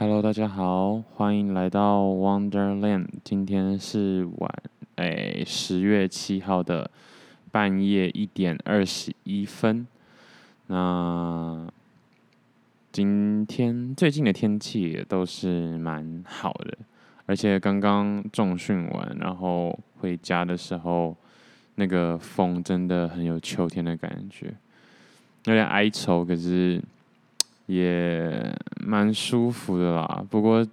Hello，大家好，欢迎来到 Wonderland。今天是晚诶十月七号的半夜一点二十一分。那今天最近的天气也都是蛮好的，而且刚刚重训完，然后回家的时候，那个风真的很有秋天的感觉，有点哀愁，可是。也蛮舒服的啦，不过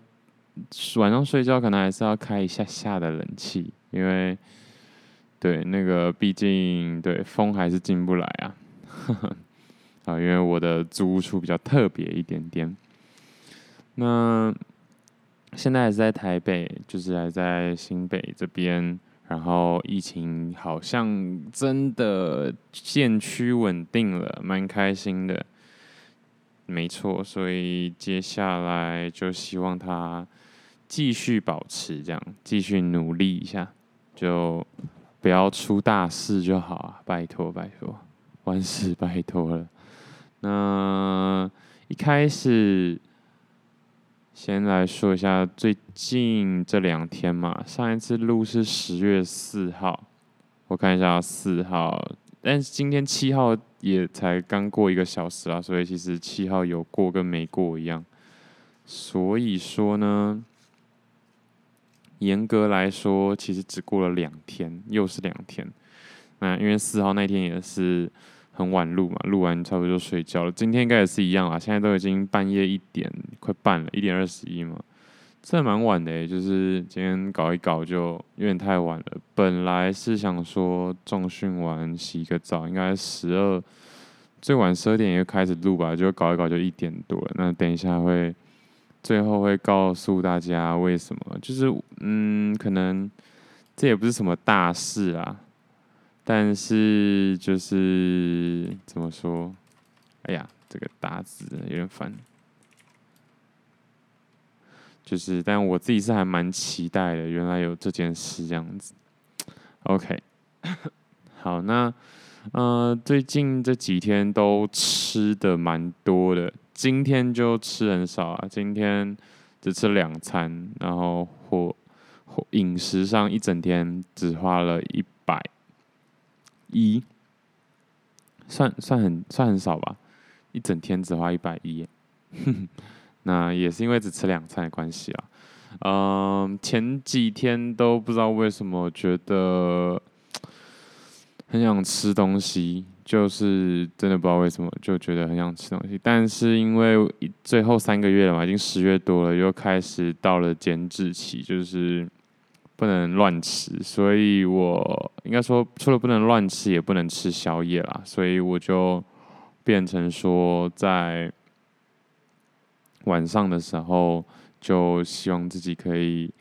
晚上睡觉可能还是要开一下下的冷气，因为对那个毕竟对风还是进不来啊，啊，因为我的租屋处比较特别一点点。那现在还是在台北，就是还在新北这边，然后疫情好像真的渐趋稳定了，蛮开心的。没错，所以接下来就希望他继续保持这样，继续努力一下，就不要出大事就好啊！拜托拜托，万事拜托了。那一开始先来说一下最近这两天嘛，上一次录是十月四号，我看一下四号，但是今天七号。也才刚过一个小时啊，所以其实七号有过跟没过一样。所以说呢，严格来说，其实只过了两天，又是两天。那因为四号那天也是很晚录嘛，录完差不多就睡觉了。今天应该也是一样啊，现在都已经半夜一点快半了，一点二十一嘛。这蛮晚的，就是今天搞一搞就有点太晚了。本来是想说重训完洗个澡，应该十二最晚十二点也开始录吧，就搞一搞就一点多了。那等一下会最后会告诉大家为什么，就是嗯，可能这也不是什么大事啊，但是就是怎么说？哎呀，这个打字有点烦。就是，但我自己是还蛮期待的。原来有这件事这样子。OK，好，那呃，最近这几天都吃的蛮多的，今天就吃很少啊。今天只吃两餐，然后或或饮食上一整天只花了一百一，算算很算很少吧？一整天只花一百一。那也是因为只吃两餐的关系啊，嗯，前几天都不知道为什么觉得很想吃东西，就是真的不知道为什么就觉得很想吃东西，但是因为最后三个月了嘛，已经十月多了，又开始到了减脂期，就是不能乱吃，所以我应该说除了不能乱吃，也不能吃宵夜啦，所以我就变成说在。晚上的时候，就希望自己可以，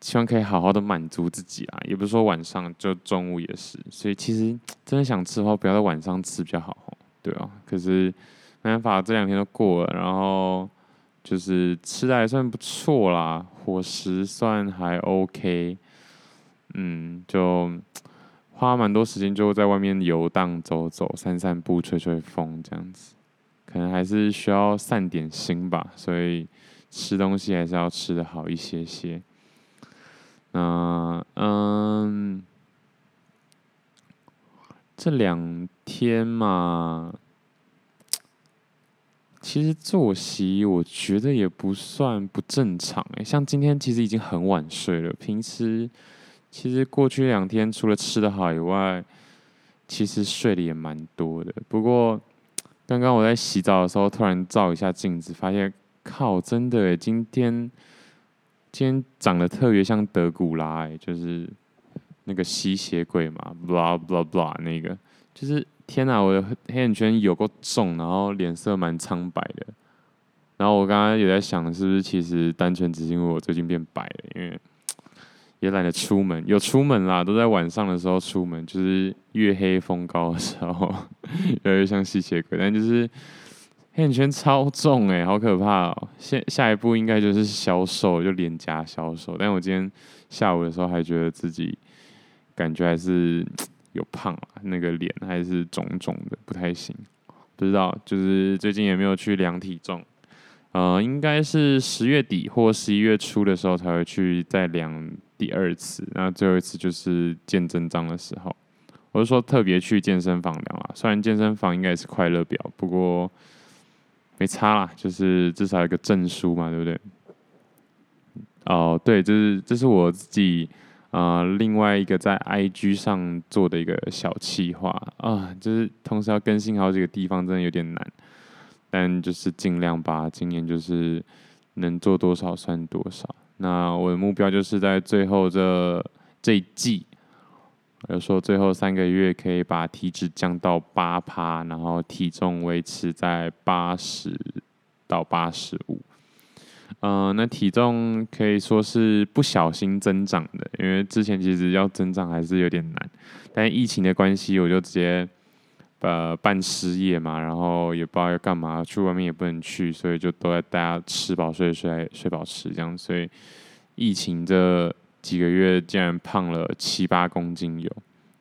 希望可以好好的满足自己啊，也不是说晚上，就中午也是。所以其实真的想吃的话，不要在晚上吃比较好，对啊。可是没办法，这两天都过了，然后就是吃的还算不错啦，伙食算还 OK，嗯，就花蛮多时间就在外面游荡走走、散散步、吹吹风这样子。可能还是需要散点心吧，所以吃东西还是要吃的好一些些。那嗯，这两天嘛，其实作息我觉得也不算不正常诶，像今天其实已经很晚睡了。平时其实过去两天除了吃的好以外，其实睡得也蛮多的。不过。刚刚我在洗澡的时候，突然照一下镜子，发现靠，真的诶，今天今天长得特别像德古拉诶，就是那个吸血鬼嘛，blah blah blah 那个，就是天哪，我的黑眼圈有够重，然后脸色蛮苍白的。然后我刚刚也在想，是不是其实单纯只是因为我最近变白了，因为。也懒得出门，有出门啦，都在晚上的时候出门，就是月黑风高的时候，越来越像吸血鬼。但就是黑眼圈超重哎，好可怕哦！下下一步应该就是消瘦，就脸颊消瘦。但我今天下午的时候还觉得自己感觉还是有胖，那个脸还是肿肿的，不太行。不知道，就是最近也没有去量体重。呃，应该是十月底或十一月初的时候才会去再量第二次，那最后一次就是见真章的时候。我是说特别去健身房量啊，虽然健身房应该也是快乐表，不过没差啦，就是至少有个证书嘛，对不对？哦，对，这是这是我自己啊、另外一个在 IG 上做的一个小企划啊，就是同时要更新好几个地方，真的有点难，但就是尽量吧，今年就是能做多少算多少。那我的目标就是在最后这这一季。有说最后三个月可以把体脂降到八趴，然后体重维持在八十到八十五。嗯，那体重可以说是不小心增长的，因为之前其实要增长还是有点难。但疫情的关系，我就直接呃办失业嘛，然后也不知道要干嘛，去外面也不能去，所以就都在大家吃饱睡睡睡饱吃这样。所以疫情这。几个月竟然胖了七八公斤有，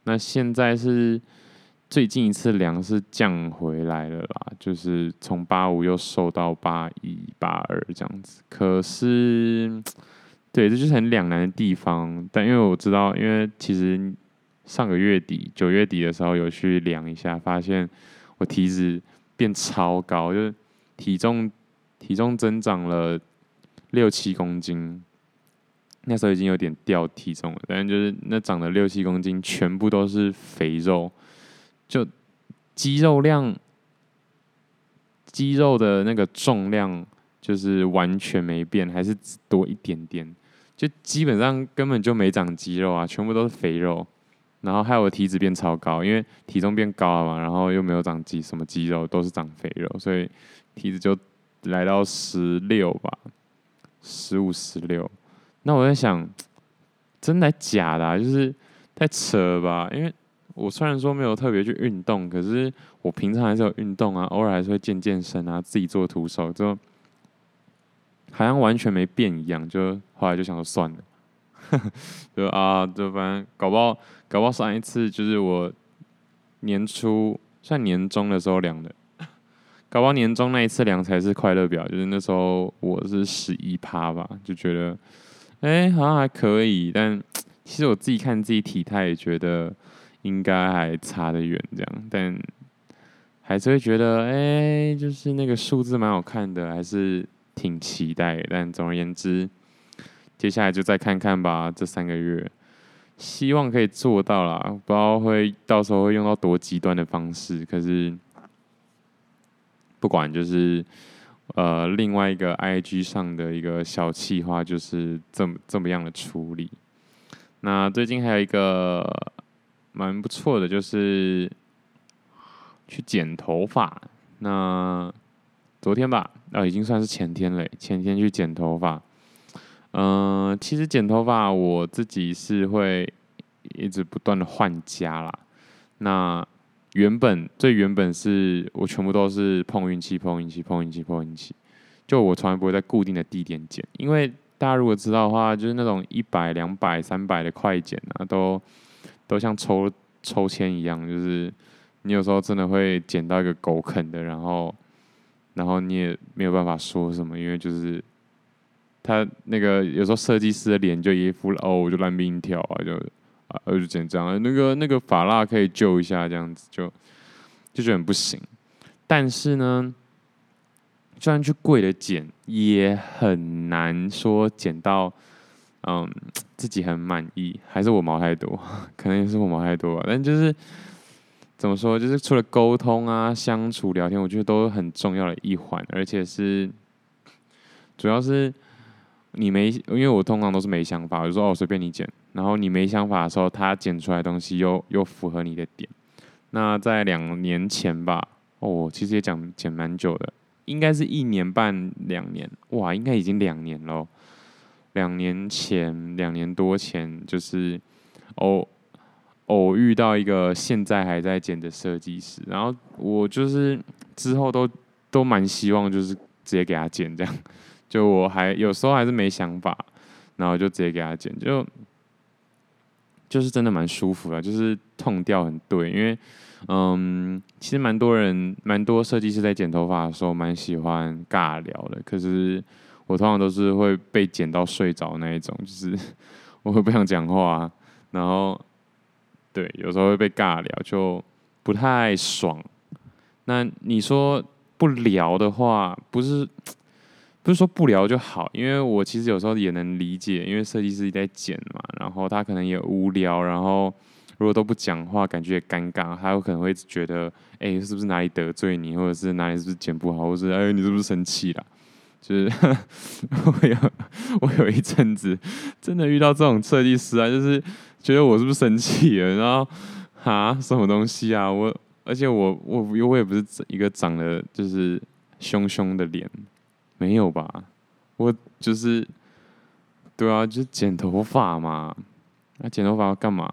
那现在是最近一次量是降回来了啦，就是从八五又瘦到八一八二这样子。可是，对，这就是很两难的地方。但因为我知道，因为其实上个月底九月底的时候有去量一下，发现我体脂变超高，就是体重体重增长了六七公斤。那时候已经有点掉体重了，但是就是那长了六七公斤，全部都是肥肉，就肌肉量、肌肉的那个重量就是完全没变，还是只多一点点，就基本上根本就没长肌肉啊，全部都是肥肉，然后害我体脂变超高，因为体重变高了嘛，然后又没有长肌什么肌肉，都是长肥肉，所以体脂就来到十六吧，十五十六。那我在想，真的假的啊？就是太扯了吧？因为我虽然说没有特别去运动，可是我平常还是有运动啊，偶尔还是会健健身啊，自己做徒手，就好像完全没变一样。就后来就想说算了，就啊，就反正搞不好，搞不好上一次就是我年初算年终的时候量的，搞不好年终那一次量才是快乐表，就是那时候我是十一趴吧，就觉得。哎、好像还可以，但其实我自己看自己体态也觉得应该还差得远，这样，但还是会觉得，哎、就是那个数字蛮好看的，还是挺期待。但总而言之，接下来就再看看吧，这三个月，希望可以做到啦，不知道会到时候会用到多极端的方式，可是不管就是。呃，另外一个 IG 上的一个小企划就是这么这么样的处理。那最近还有一个蛮不错的，就是去剪头发。那昨天吧，啊、呃，已经算是前天了。前天去剪头发。嗯、其实剪头发我自己是会一直不断的换家啦。那原本最原本是我全部都是碰运气，碰运气，碰运气，碰运气。就我从来不会在固定的地点剪，因为大家如果知道的话，就是那种一百、两百、三百的快剪啊，都都像抽抽签一样，就是你有时候真的会剪到一个狗啃的，然后然后你也没有办法说什么，因为就是他那个有时候设计师的脸就一副哦，我就烂命跳啊，就。呃，就剪这样，那个那个发蜡可以救一下，这样子就就觉得很不行。但是呢，就算去贵的剪，也很难说剪到嗯自己很满意。还是我毛太多，可能也是我毛太多吧。但就是怎么说，就是除了沟通啊、相处、聊天，我觉得都很重要的一环，而且是主要是。你没，因为我通常都是没想法，我就说哦，随便你剪。然后你没想法的时候，他剪出来的东西又又符合你的点。那在两年前吧，哦，其实也讲剪蛮久的，应该是一年半两年，哇，应该已经两年了。两年前，两年多前，就是偶偶遇到一个现在还在剪的设计师，然后我就是之后都都蛮希望就是直接给他剪这样。就我还有时候还是没想法，然后就直接给他剪，就就是真的蛮舒服的，就是痛调很对，因为嗯，其实蛮多人，蛮多设计师在剪头发的时候，蛮喜欢尬聊的。可是我通常都是会被剪到睡着那一种，就是 我会不想讲话，然后对，有时候会被尬聊，就不太爽。那你说不聊的话，不是不是说不聊就好，因为我其实有时候也能理解，因为设计师在剪嘛，然后他可能也无聊，然后。如果都不讲话，感觉也尴尬，他有可能会觉得，哎、是不是哪里得罪你，或者是哪里是不是剪不好，或者是哎，你是不是生气了？就是 我有 我有一阵子真的遇到这种设计师啊，就是觉得我是不是生气了，然后啊，什么东西啊？我而且我我我也不是一个长得就是凶凶的脸，没有吧？我就是对啊，就是剪头发嘛，那、剪头发要干嘛？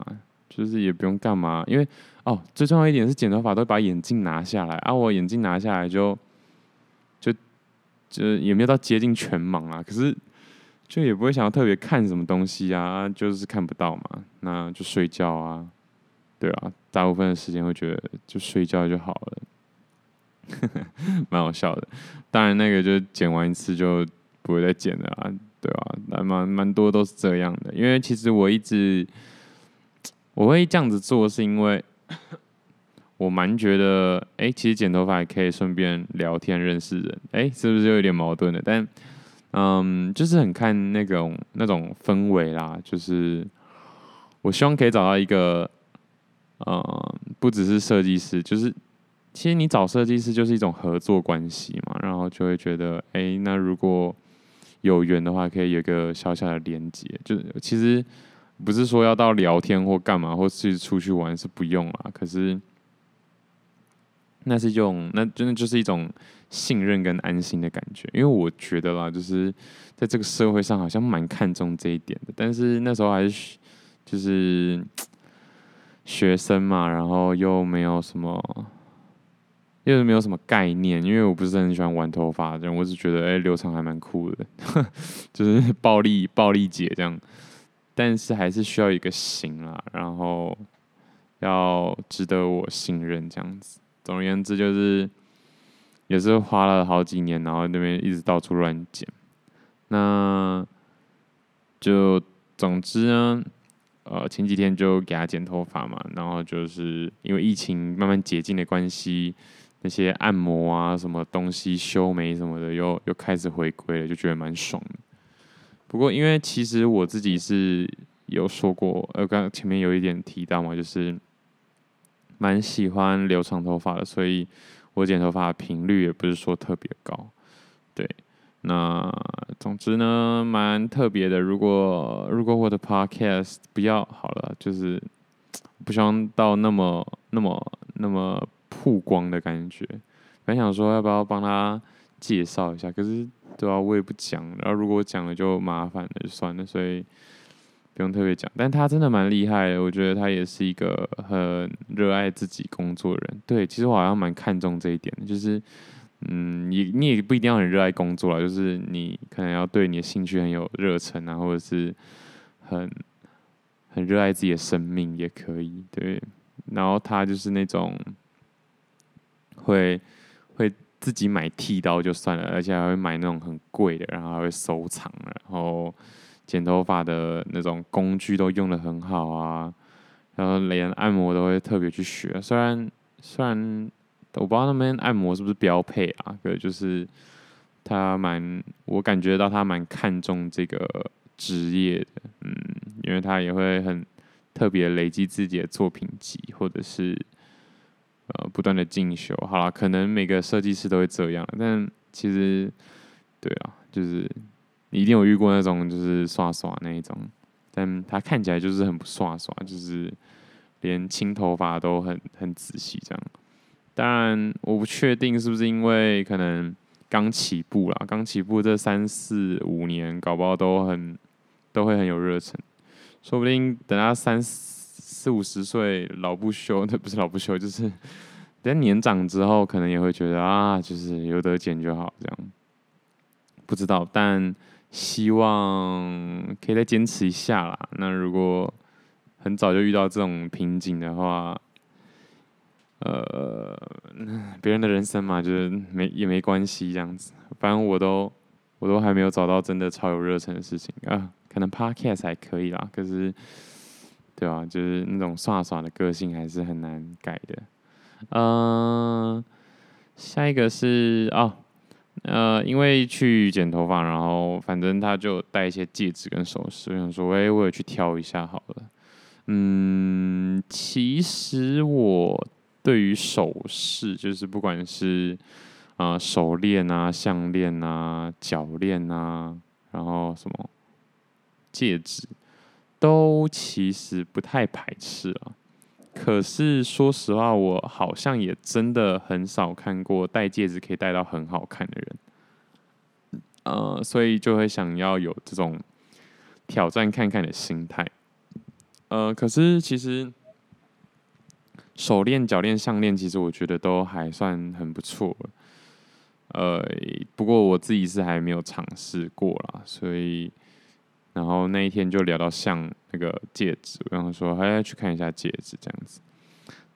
就是也不用干嘛，因为哦，最重要一点是剪头发都把眼镜拿下来。啊。我眼镜拿下来就就就也没有到接近全盲啊，可是就也不会想要特别看什么东西啊，就是看不到嘛，那就睡觉啊，对啊，大部分的时间会觉得就睡觉就好了，蛮好笑的。当然那个就剪完一次就不会再剪了啊，对吧？那蛮蛮多都是这样的，因为其实我一直。我会这样子做，是因为我蛮觉得，哎、其实剪头发也可以顺便聊天认识人，哎、是不是就有点矛盾的？但，嗯，就是很看那种那种氛围啦。就是我希望可以找到一个，嗯，不只是设计师，就是其实你找设计师就是一种合作关系嘛。然后就会觉得，哎、那如果有缘的话，可以有一个小小的连接，就是其实。不是说要到聊天或干嘛，或是出去玩是不用啦。可是那是用，那真的就是一种信任跟安心的感觉。因为我觉得啦，就是在这个社会上好像蛮看重这一点的。但是那时候还是就是学生嘛，然后又没有什么，就是没有什么概念。因为我不是很喜欢玩头发的人，我是觉得哎、欸，留长还蛮酷的，就是暴力暴力姐这样。但是还是需要一个型啦，然后要值得我信任这样子。总而言之，就是也是花了好几年，然后那边一直到处乱剪。那就总之呢，呃，前几天就给他剪头发嘛，然后就是因为疫情慢慢解禁的关系，那些按摩啊、什么东西、修眉什么的，又又开始回归了，就觉得蛮爽的。不过，因为其实我自己是有说过，呃，刚前面有一点提到嘛，就是蛮喜欢留长头发的，所以我剪头发的频率也不是说特别高。对，那总之呢，蛮特别的。如果如果我的 podcast 不要好了，就是不希望到那么那么那么曝光的感觉。本想说要不要帮他介绍一下，可是。对啊，我也不讲。然后如果我讲了就麻烦了，就算了，所以不用特别讲。但他真的蛮厉害的，我觉得他也是一个很热爱自己工作的人。对，其实我好像蛮看重这一点的，就是嗯，你你也不一定要很热爱工作啦，就是你可能要对你的兴趣很有热忱啊，或者是很很热爱自己的生命也可以。对，然后他就是那种会会。自己买剃刀就算了，而且还会买那种很贵的，然后还会收藏，然后剪头发的那种工具都用得很好啊，然后连按摩都会特别去学。虽然虽然我不知道那边按摩是不是标配啊，可就是他蛮，我感觉到他蛮看重这个职业的，嗯，因为他也会很特别累积自己的作品集，或者是。呃，不断的进修，好了，可能每个设计师都会这样，但其实，对啊，就是你一定有遇过那种就是刷刷那一种，但他看起来就是很不刷刷，就是连清头发都很很仔细这样。当然，我不确定是不是因为可能刚起步啦，刚起步这三四五年，搞不好都很都会很有热忱，说不定等他三四。四五十岁老不休，那 不是老不休，就是等年长之后，可能也会觉得啊，就是有得减就好，这样不知道，但希望可以再坚持一下啦。那如果很早就遇到这种瓶颈的话，呃，别人的人生嘛，就是没也没关系这样子。反正我都我都还没有找到真的超有热忱的事情啊，可能 Podcast 还可以啦，可是对吧？就是那种耍耍的个性还是很难改的。嗯、下一个是哦。呃，因为去剪头发，然后反正他就戴一些戒指跟首饰，我想说，哎，我也去挑一下好了。嗯，其实我对于首饰，就是不管是啊、手链啊、项链啊、脚链啊，然后什么戒指，都其实不太排斥啊。可是说实话，我好像也真的很少看过戴戒指可以戴到很好看的人，呃，所以就会想要有这种挑战看看的心态。呃，可是其实手链、脚链、项链，其实我觉得都还算很不错。呃，不过我自己是还没有尝试过啦，所以。然后那一天就聊到像那个戒指，然后说还要去看一下戒指这样子。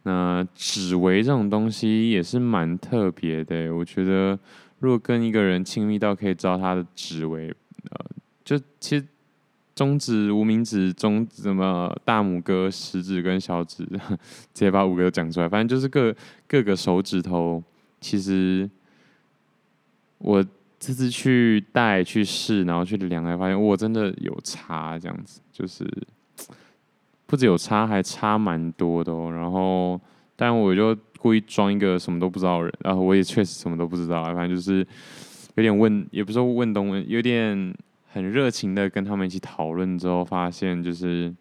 那指围这种东西也是蛮特别的，我觉得如果跟一个人亲密到可以知道他的指围，呃，就其实中指、无名指、中什么大拇哥、食指跟小指，直接把五个都讲出来，反正就是各各个手指头，其实我。这次去戴去试，然后去量，才发现我真的有差，这样子就是不止有差，还差蛮多的哦。然后，但我就故意装一个什么都不知道的人，然后我也确实什么都不知道，反正就是有点问，也不是问东问，有点很热情的跟他们一起讨论之后，发现就是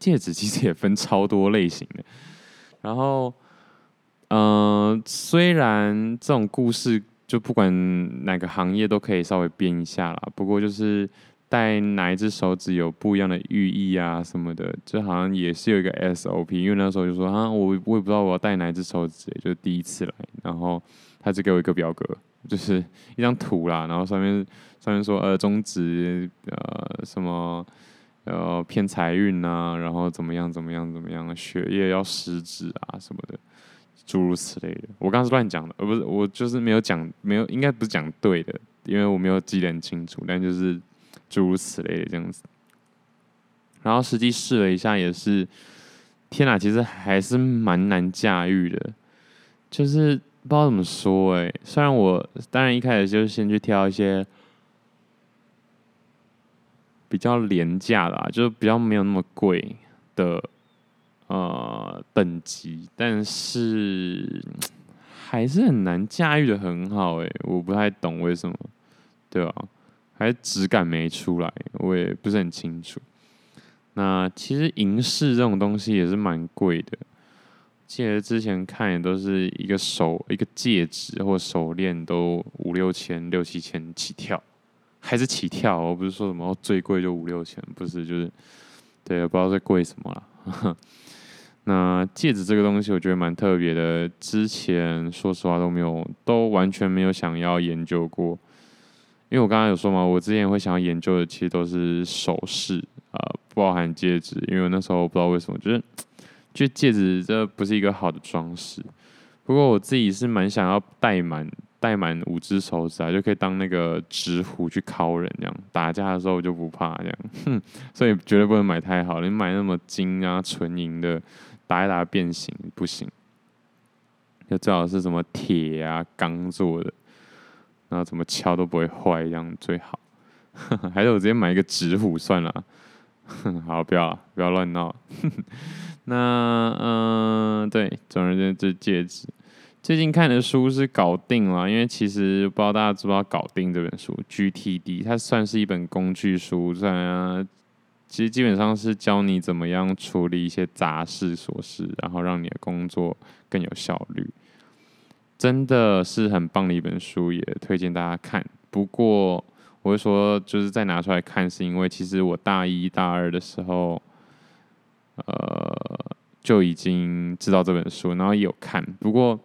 戒指其实也分超多类型的。然后，嗯、虽然这种故事。就不管哪个行业都可以稍微编一下啦，不过就是戴哪一只手指有不一样的寓意啊什么的，就好像也是有一个 SOP。因为那时候就说啊，我我也不知道我要戴哪一只手指，就第一次来，然后他就给我一个表格，就是一张图啦，然后上面上面说呃中指呃什么呃偏财运啊，然后怎么样怎么样怎么样，血液要十指啊什么的。诸如此类的，我刚刚是乱讲的，而不是我就是没有讲，没有应该不是讲对的，因为我没有记得很清楚，但就是诸如此类的这样子。然后实际试了一下，也是，天哪，其实还是蛮难驾驭的，就是不知道怎么说哎、虽然我当然一开始就先去挑一些比较廉价的，就是比较没有那么贵的。呃，等级，但是 还是很难驾驭的很好诶，我不太懂为什么，对吧？还质感没出来，我也不是很清楚。那其实银饰这种东西也是蛮贵的，记得之前看也都是一个手一个戒指或手链都五六千六七千起跳，还是起跳，我不是说什么最贵就五六千，不是就是，对，不知道在贵什么啦。那戒指这个东西，我觉得蛮特别的。之前说实话都没有，都完全没有想要研究过。因为我刚刚有说嘛，我之前会想要研究的，其实都是首饰啊，不包含戒指。因为那时候不知道为什么，就是就戒指这不是一个好的装饰。不过我自己是蛮想要戴满戴满五只手指啊，就可以当那个指虎去敲人，这样打架的时候我就不怕这样。哼，所以绝对不能买太好，你买那么金啊纯银的。打一打变形不行，就最好是什么铁啊钢做的，然后怎么敲都不会坏，这样最好。还是我直接买一个纸虎算了。好，不要不要乱闹。那嗯、对，总而言之，戒指。最近看的书是《搞定》了，因为其实不知道大家知不知道《搞定》这本书，GTD，它算是一本工具书，算啊。其实基本上是教你怎么样处理一些杂事琐事，然后让你的工作更有效率。真的是很棒的一本书，也推荐大家看。不过我会说，就是再拿出来看，是因为其实我大一大二的时候，呃，就已经知道这本书，然后也有看，不过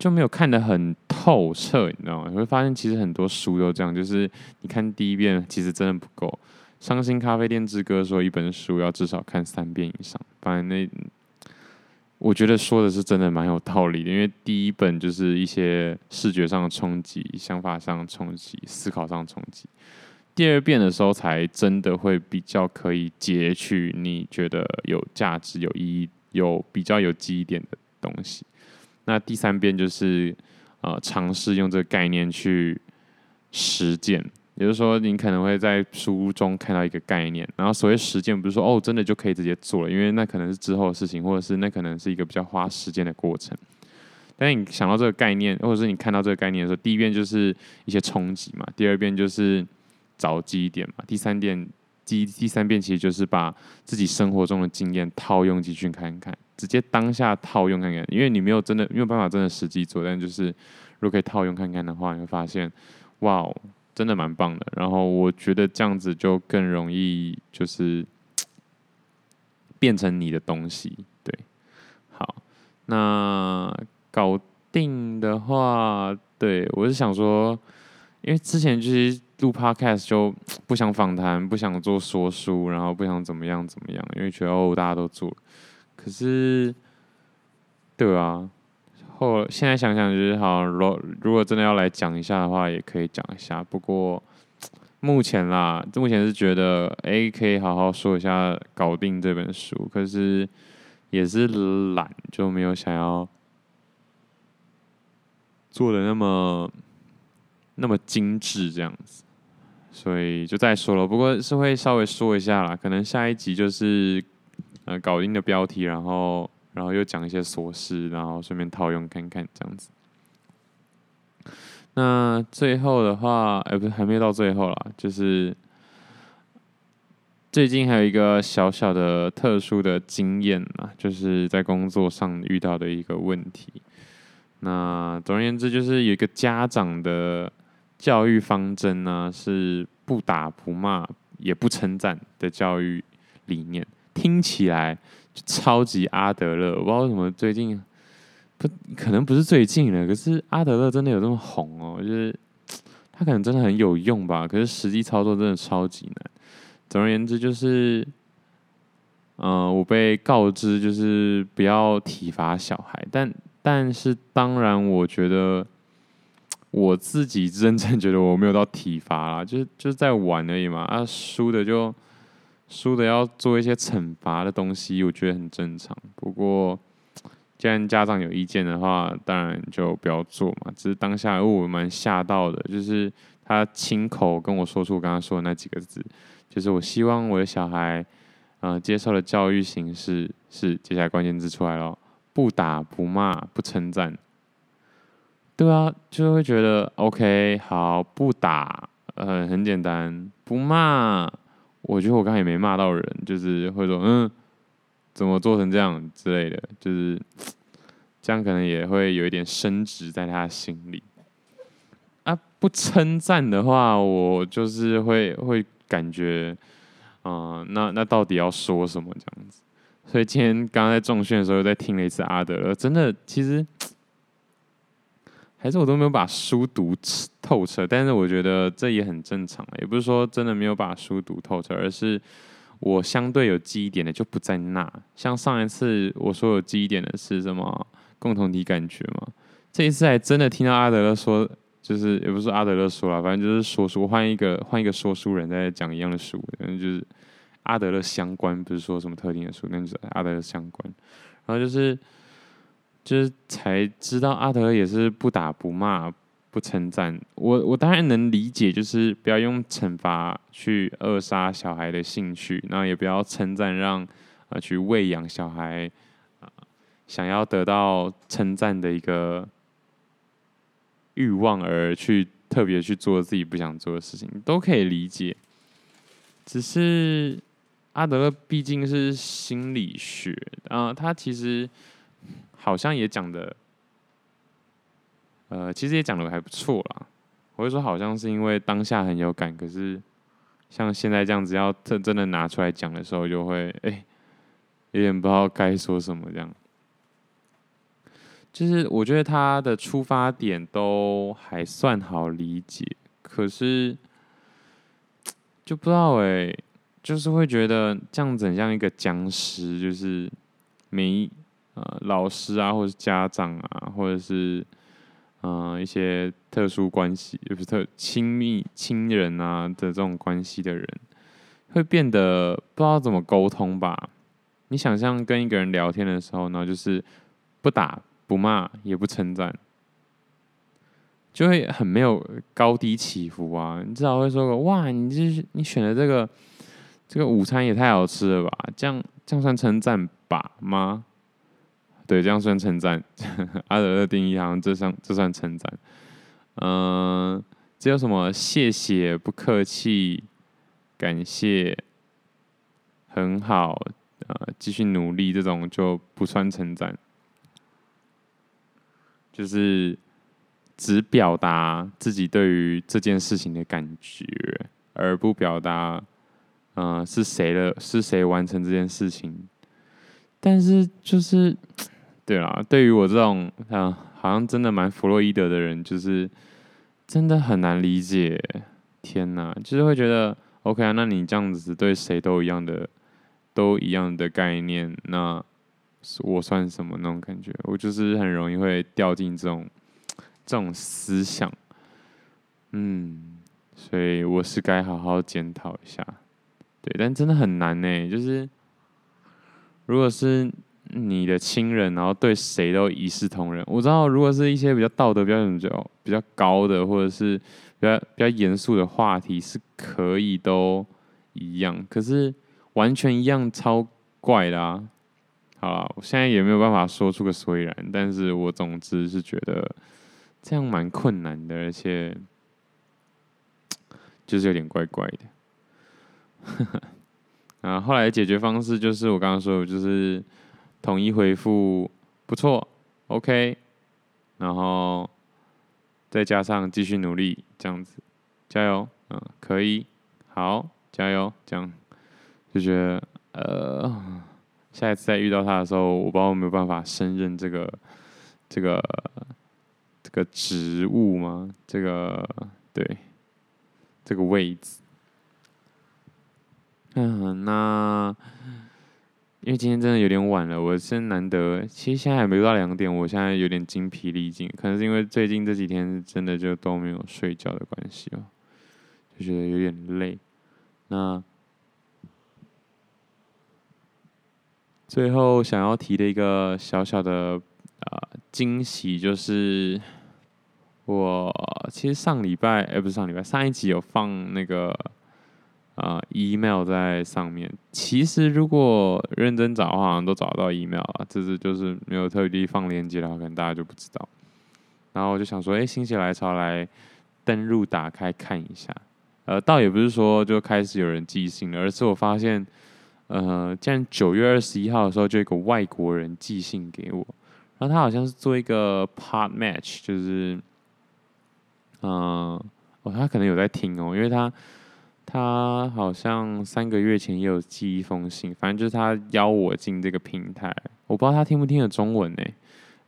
就没有看得很透彻，你知道吗？你会发现，其实很多书都这样，就是你看第一遍，其实真的不够。伤心咖啡店之歌说，一本书要至少看三遍以上。反正那我觉得说的是真的蛮有道理的，因为第一本就是一些视觉上的冲击、想法上的冲击、思考上的冲击，第二遍的时候才真的会比较可以截取你觉得有价值、有意义、有比较有记忆点的东西。那第三遍就是呃尝试用这个概念去实践。也就是说，你可能会在书中看到一个概念，然后所谓实践不是说哦，真的就可以直接做了，因为那可能是之后的事情，或者是那可能是一个比较花时间的过程。但你想到这个概念，或者是你看到这个概念的时候，第一遍就是一些冲击嘛，第二遍就是找记忆点嘛，第三遍第第三遍其实就是把自己生活中的经验套用进去看看，直接当下套用看看，因为你没有真的没有办法真的实际做，但就是如果可以套用看看的话，你会发现，哇哦。真的蛮棒的，然后我觉得这样子就更容易，就是变成你的东西。对，好，那搞定的话，对我是想说，因为之前就是录 Podcast 就不想访谈，不想做说书，然后不想怎么样怎么样，因为觉得哦大家都做，可是，对啊。后现在想想就是好，如如果真的要来讲一下的话，也可以讲一下。不过目前啦，目前是觉得哎、可以好好说一下搞定这本书。可是也是懒，就没有想要做的那么那么精致这样子，所以就再说了。不过是会稍微说一下啦，可能下一集就是呃搞定的标题，然后。然后又讲一些琐事，然后顺便套用看看这样子。那最后的话，哎，不是还没到最后啦，就是最近还有一个小小的特殊的经验啊，就是在工作上遇到的一个问题。那总而言之，就是有一个家长的教育方针呢，是不打不骂也不称赞的教育理念，听起来。超级阿德勒，我不知道为什么最近不可能不是最近了，可是阿德勒真的有这么红哦？就是他可能真的很有用吧，可是实际操作真的超级难。总而言之，就是嗯、我被告知就是不要体罚小孩，但但是当然，我觉得我自己真正觉得我没有到体罚啦，就是就是在玩而已嘛。啊，输的就。输的要做一些惩罚的东西，我觉得很正常。不过，既然家长有意见的话，当然就不要做嘛。只是当下我蛮吓到的，就是他亲口跟我说出我刚刚说的那几个字，就是我希望我的小孩，呃，接受的教育形式是接下来关键字出来了：不打、不骂、不称赞。对啊，就会觉得 OK，好，不打，呃，很简单，不骂。我觉得我刚才也没骂到人，就是会说嗯，怎么做成这样之类的，就是这样可能也会有一点深植在他心里。啊，不称赞的话，我就是会会感觉，啊、那那到底要说什么这样子？所以今天刚刚在重训的时候又再听了一次阿德勒，真的其实。还是我都没有把书读透彻，但是我觉得这也很正常，也不是说真的没有把书读透彻，而是我相对有记忆点的就不在那。像上一次我说有记忆点的是什么共同体感觉嘛，这一次还真的听到阿德勒说，就是也不是阿德勒说了，反正就是说书换一个换一个说书人在讲一样的书，反正就是阿德勒相关，不是说什么特定的书，那就是阿德勒相关，然后就是。就是才知道阿德也是不打不骂不称赞，我我当然能理解，就是不要用惩罚去扼杀小孩的兴趣，那也不要称赞让啊去喂养小孩啊想要得到称赞的一个欲望而去特别去做自己不想做的事情，都可以理解。只是阿德勒毕竟是心理学啊，他其实。好像也讲的，呃，其实也讲的还不错啦。我会说好像是因为当下很有感，可是像现在这样子要真真的拿出来讲的时候，就会哎、有点不知道该说什么这样。就是我觉得他的出发点都还算好理解，可是就不知道哎、就是会觉得这样子很像一个僵尸，就是没。呃老师啊，或者是家长啊，或者是嗯、呃、一些特殊关系，也不是特亲密亲人啊的这种关系的人，会变得不知道怎么沟通吧？你想象跟一个人聊天的时候呢，就是不打不骂也不称赞。就会很没有高低起伏啊！你至少会说个哇，你这你选的这个这个午餐也太好吃了吧？这样这样算称赞吧吗？对，这样算称赞。阿德的定义好像这算这算称赞。嗯，这有什么谢谢、不客气、感谢、很好、呃，继续努力这种就不算称赞，就是。只表达自己对于这件事情的感觉，而不表达，嗯、呃，是谁的，是谁完成这件事情。但是就是，对啦，对于我这种，啊、好像真的蛮弗洛伊德的人，就是真的很难理解。天哪，就是会觉得，OK 啊，那你这样子对谁都一样的，都一样的概念，那我算什么那种感觉？我就是很容易会掉进这种。这种思想，嗯，所以我是该好好检讨一下，对，但真的很难呢。就是如果是你的亲人，然后对谁都一视同仁，我知道，如果是一些比较道德标准比较比较高的，或者是比较比较严肃的话题，是可以都一样。可是完全一样超怪的啊！好啦，我现在也没有办法说出个所以然，但是我总之是觉得。这样蛮困难的，而且就是有点怪怪的。啊，后来的解决方式就是我刚刚说的，就是统一回复不错，OK，然后再加上继续努力，这样子，加油，嗯，可以，好，加油，这样就觉得呃，下一次再遇到他的时候，我不知道有没有办法胜任这个这个这。个职务吗？这个对，这个位置。嗯，那因为今天真的有点晚了，我真难得，其实现在还没到两点，我现在有点精疲力尽，可能是因为最近这几天真的就都没有睡觉的关系哦，就觉得有点累。那最后想要提的一个小小的啊惊喜就是。我其实上礼拜，哎，不是上礼拜，上一集有放那个啊、email 在上面。其实如果认真找，好像都找得到 email 啊，只是就是没有特地放链接的话，可能大家就不知道。然后我就想说，哎，心血来潮来登录打开看一下。呃，倒也不是说就开始有人寄信了，而是我发现，呃，竟然九月二十一号的时候，就有个外国人寄信给我，然后他好像是做一个 pod match，就是。嗯，哦，他可能有在听哦，因为他他好像三个月前也有寄一封信，反正就是他邀我进这个平台，我不知道他听不听得中文呢，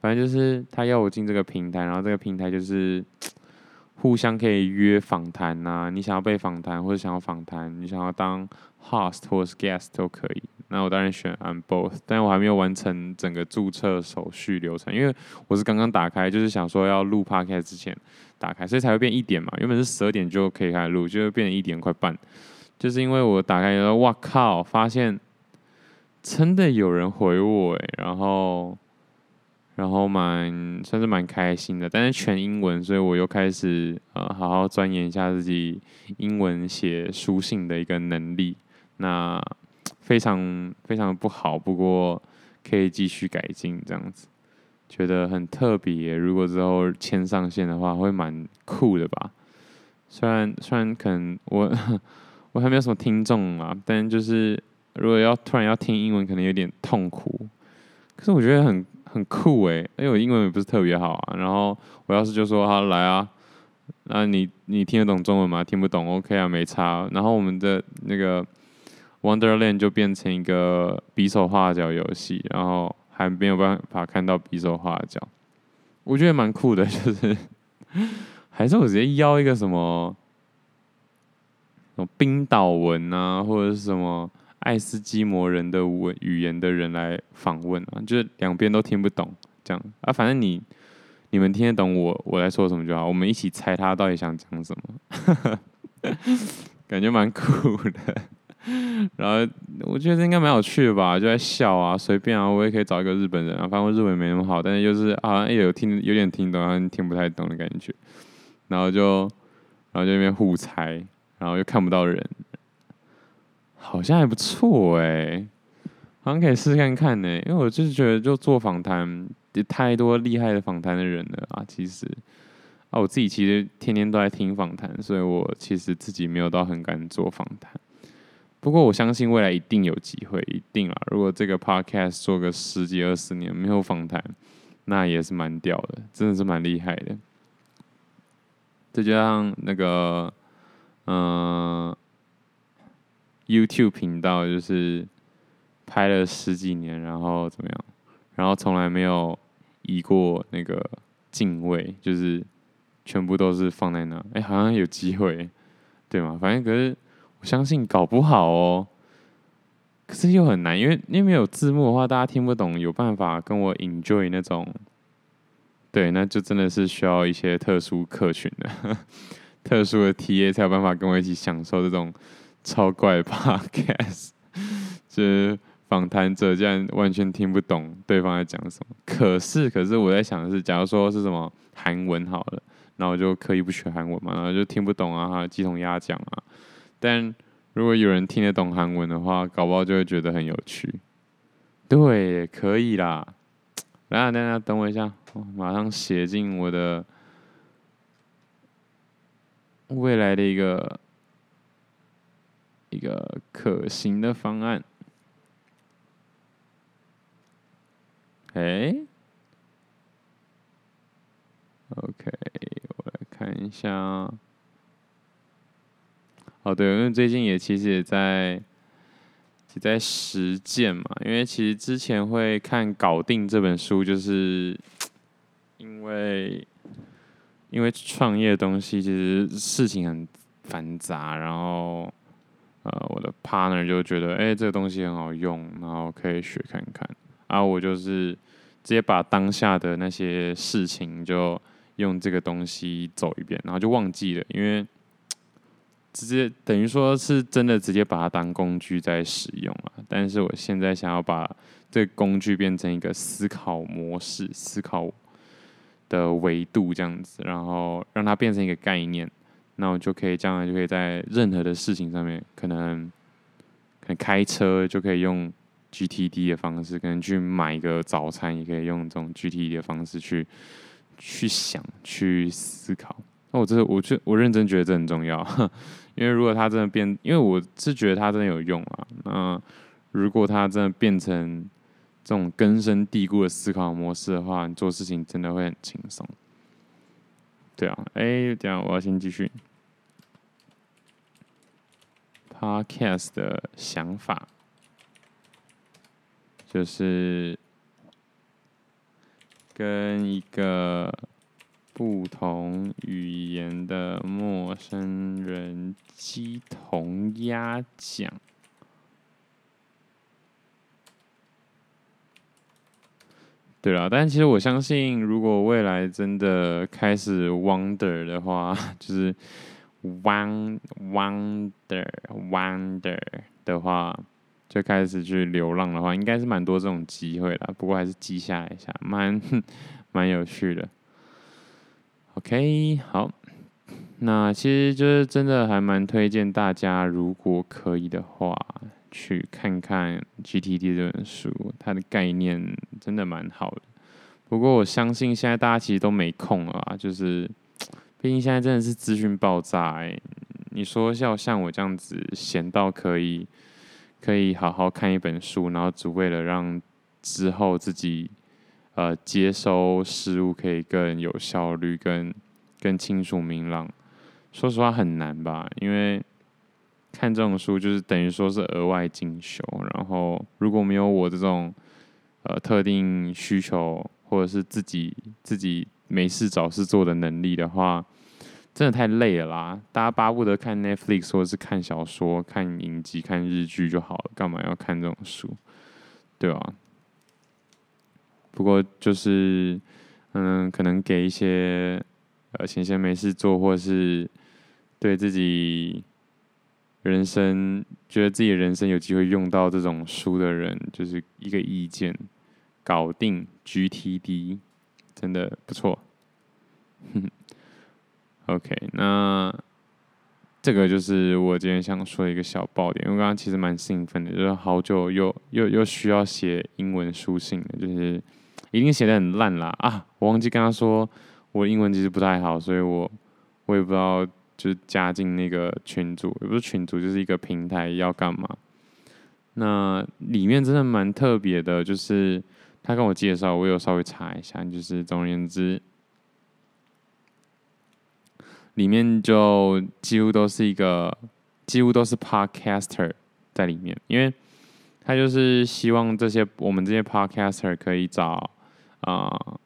反正就是他邀我进这个平台，然后这个平台就是 互相可以约访谈呐，你想要被访谈或者想要访谈，你想要当 host 或是 guest 都可以。那我当然选 I'm both，但我还没有完成整个注册手续流程，因为我是刚刚打开，就是想说要录 podcast 之前。打开，所以才会变一点嘛。原本是十二点就可以开始录，就会变成一点快半。就是因为我打开以后，哇靠，发现真的有人回我哎，然后，然后蛮算是蛮开心的。但是全英文，所以我又开始呃好好钻研一下自己英文写书信的一个能力。那 非常非常不好，不过可以继续改进这样子。觉得很特别，如果之后牵上线的话，会蛮酷的吧？虽然虽然可能我 我还没有什么听众啊，但就是如果要突然要听英文，可能有点痛苦。可是我觉得很很酷诶，因为我英文也不是特别好啊。然后我要是就说好来啊，那你你听得懂中文吗？听不懂，OK 啊，没差。然后我们的那个 Wonderland 就变成一个比手画脚游戏，然后。还没有办法看到比手画脚，我觉得蛮酷的，就是还是我直接邀一个什么，什么冰岛文啊，或者是什么爱斯基摩人的文语言的人来访问啊，就是两边都听不懂，这样。啊，反正你你们听得懂我我来说什么就好，我们一起猜他到底想讲什么，感觉蛮酷的。然后我觉得应该蛮有趣的吧，就在笑啊，随便啊，我也可以找一个日本人啊，反正日文没那么好，但是就是好像也有听有点听懂，好像听不太懂的感觉，然后就然后就那边互猜，然后又看不到人。好像还不错哎，好像可以试试看看呢。因为我就是觉得，就做访谈，也太多厉害的访谈的人了啊。其实啊，我自己其实天天都在听访谈，所以我其实自己没有到很敢做访谈。不过我相信未来一定有机会，一定啊。如果这个 podcast 做个十几二十年没有访谈，那也是蛮屌的，真的是蛮厉害的。再加上那个，嗯、YouTube 频道就是拍了十几年，然后怎么样？然后从来没有移过那个镜位，就是全部都是放在那。哎，好像有机会，对吗？反正可是我相信搞不好哦。可是又很难，因为因为没有字幕的话，大家听不懂。有办法跟我 enjoy 那种，对，那就真的是需要一些特殊客群的、特殊的 TA 才有办法跟我一起享受这种。超怪 Podcast，就是访谈者竟然完全听不懂对方在讲什么。可是，可是我在想的是，假如说是什么韩文好了，然后我就刻意不学韩文嘛，然后就听不懂啊，鸡同鸭讲啊。但如果有人听得懂韩文的话，搞不好就会觉得很有趣。对，可以啦。来来来，等我一下，我马上写进我的未来的一个。一个可行的方案。哎，OK，我来看一下。哦，对，因为最近也其实也在也在实践嘛。因为其实之前会看《搞定》这本书，就是 因为因为创业的东西其实事情很繁杂，然后。呃，我的 partner 就觉得，哎、这个东西很好用，然后可以学看看。然啊，我就是直接把当下的那些事情就用这个东西走一遍，然后就忘记了，因为直接等于说是真的直接把它当工具在使用啊。但是我现在想要把这个工具变成一个思考模式、思考的维度这样子，然后让它变成一个概念。那我就可以将来就可以在任何的事情上面，可能可能开车就可以用 GTD 的方式，可能去买一个早餐也可以用这种 GTD 的方式去去想、去思考。那我这我就我认真觉得这很重要，因为如果它真的变，因为我是觉得它真的有用啊。那如果它真的变成这种根深蒂固的思考模式的话，你做事情真的会很轻松。对啊，哎，这样我要先继续。Podcast 的想法就是跟一个不同语言的陌生人鸡同鸭讲。对了，但其实我相信，如果未来真的开始 wonder 的话，就是 wonder wonder 的话，就开始去流浪的话，应该是蛮多这种机会啦。不过还是记下来一下，蛮 蛮有趣的。OK，好，那其实就是真的还蛮推荐大家，如果可以的话。去看看 GTD 这本书，它的概念真的蛮好的。不过我相信现在大家其实都没空啊，就是毕竟现在真的是资讯爆炸欸。你说像像我这样子闲到可以可以好好看一本书，然后只为了让之后自己呃接收事物可以更有效率、更更清楚明朗，说实话很难吧？因为看这种书就是等于说是额外进修，然后如果没有我这种呃特定需求或者是自己自己没事找事做的能力的话，真的太累了啦！大家巴不得看 Netflix 或者是看小说、看影集、看日剧就好了，干嘛要看这种书？对吧、啊？不过就是，嗯，可能给一些呃闲闲没事做，或是对自己人生觉得自己人生有机会用到这种书的人，就是一个意见。搞定 GTD，真的不错。OK，那这个就是我今天想说的一个小爆点。因为刚刚其实蛮兴奋的，就是好久又又又需要写英文书信了，就是已经写的很烂啦啊！我忘记跟他说我英文其实不太好，所以我我也不知道就是加进那个群组，也不是群组，就是一个平台要干嘛。那里面真的蛮特别的，就是他跟我介绍，我有稍微查一下，就是总而言之。里面就几乎都是一个，几乎都是 podcaster 在里面，因为他就是希望这些我们这些 podcaster 可以找啊、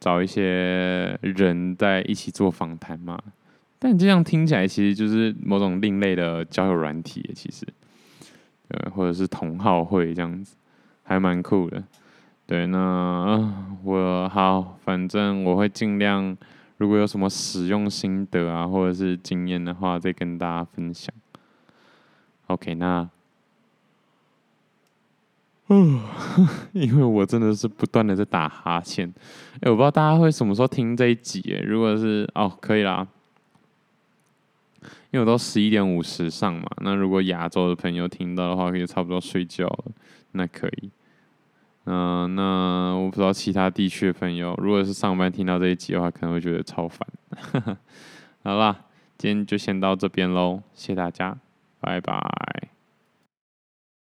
找一些人在一起做访谈嘛。但这样听起来其实就是某种另类的交友软体，其实，呃，或者是同好会这样子，还蛮酷的。对，那我好，反正我会尽量。如果有什么使用心得啊，或者是经验的话，再跟大家分享。OK，那，嗯，因为我真的是不断的在打哈欠，哎，我不知道大家会什么时候听这一集，如果是哦，可以啦，因为我都十一点五十上嘛，那如果亚洲的朋友听到的话，可以差不多睡觉了，那可以。嗯、那我不知道其他地区的朋友，如果是上班听到这一集的话，可能会觉得超烦。好啦，今天就先到这边喽，谢谢大家，拜拜。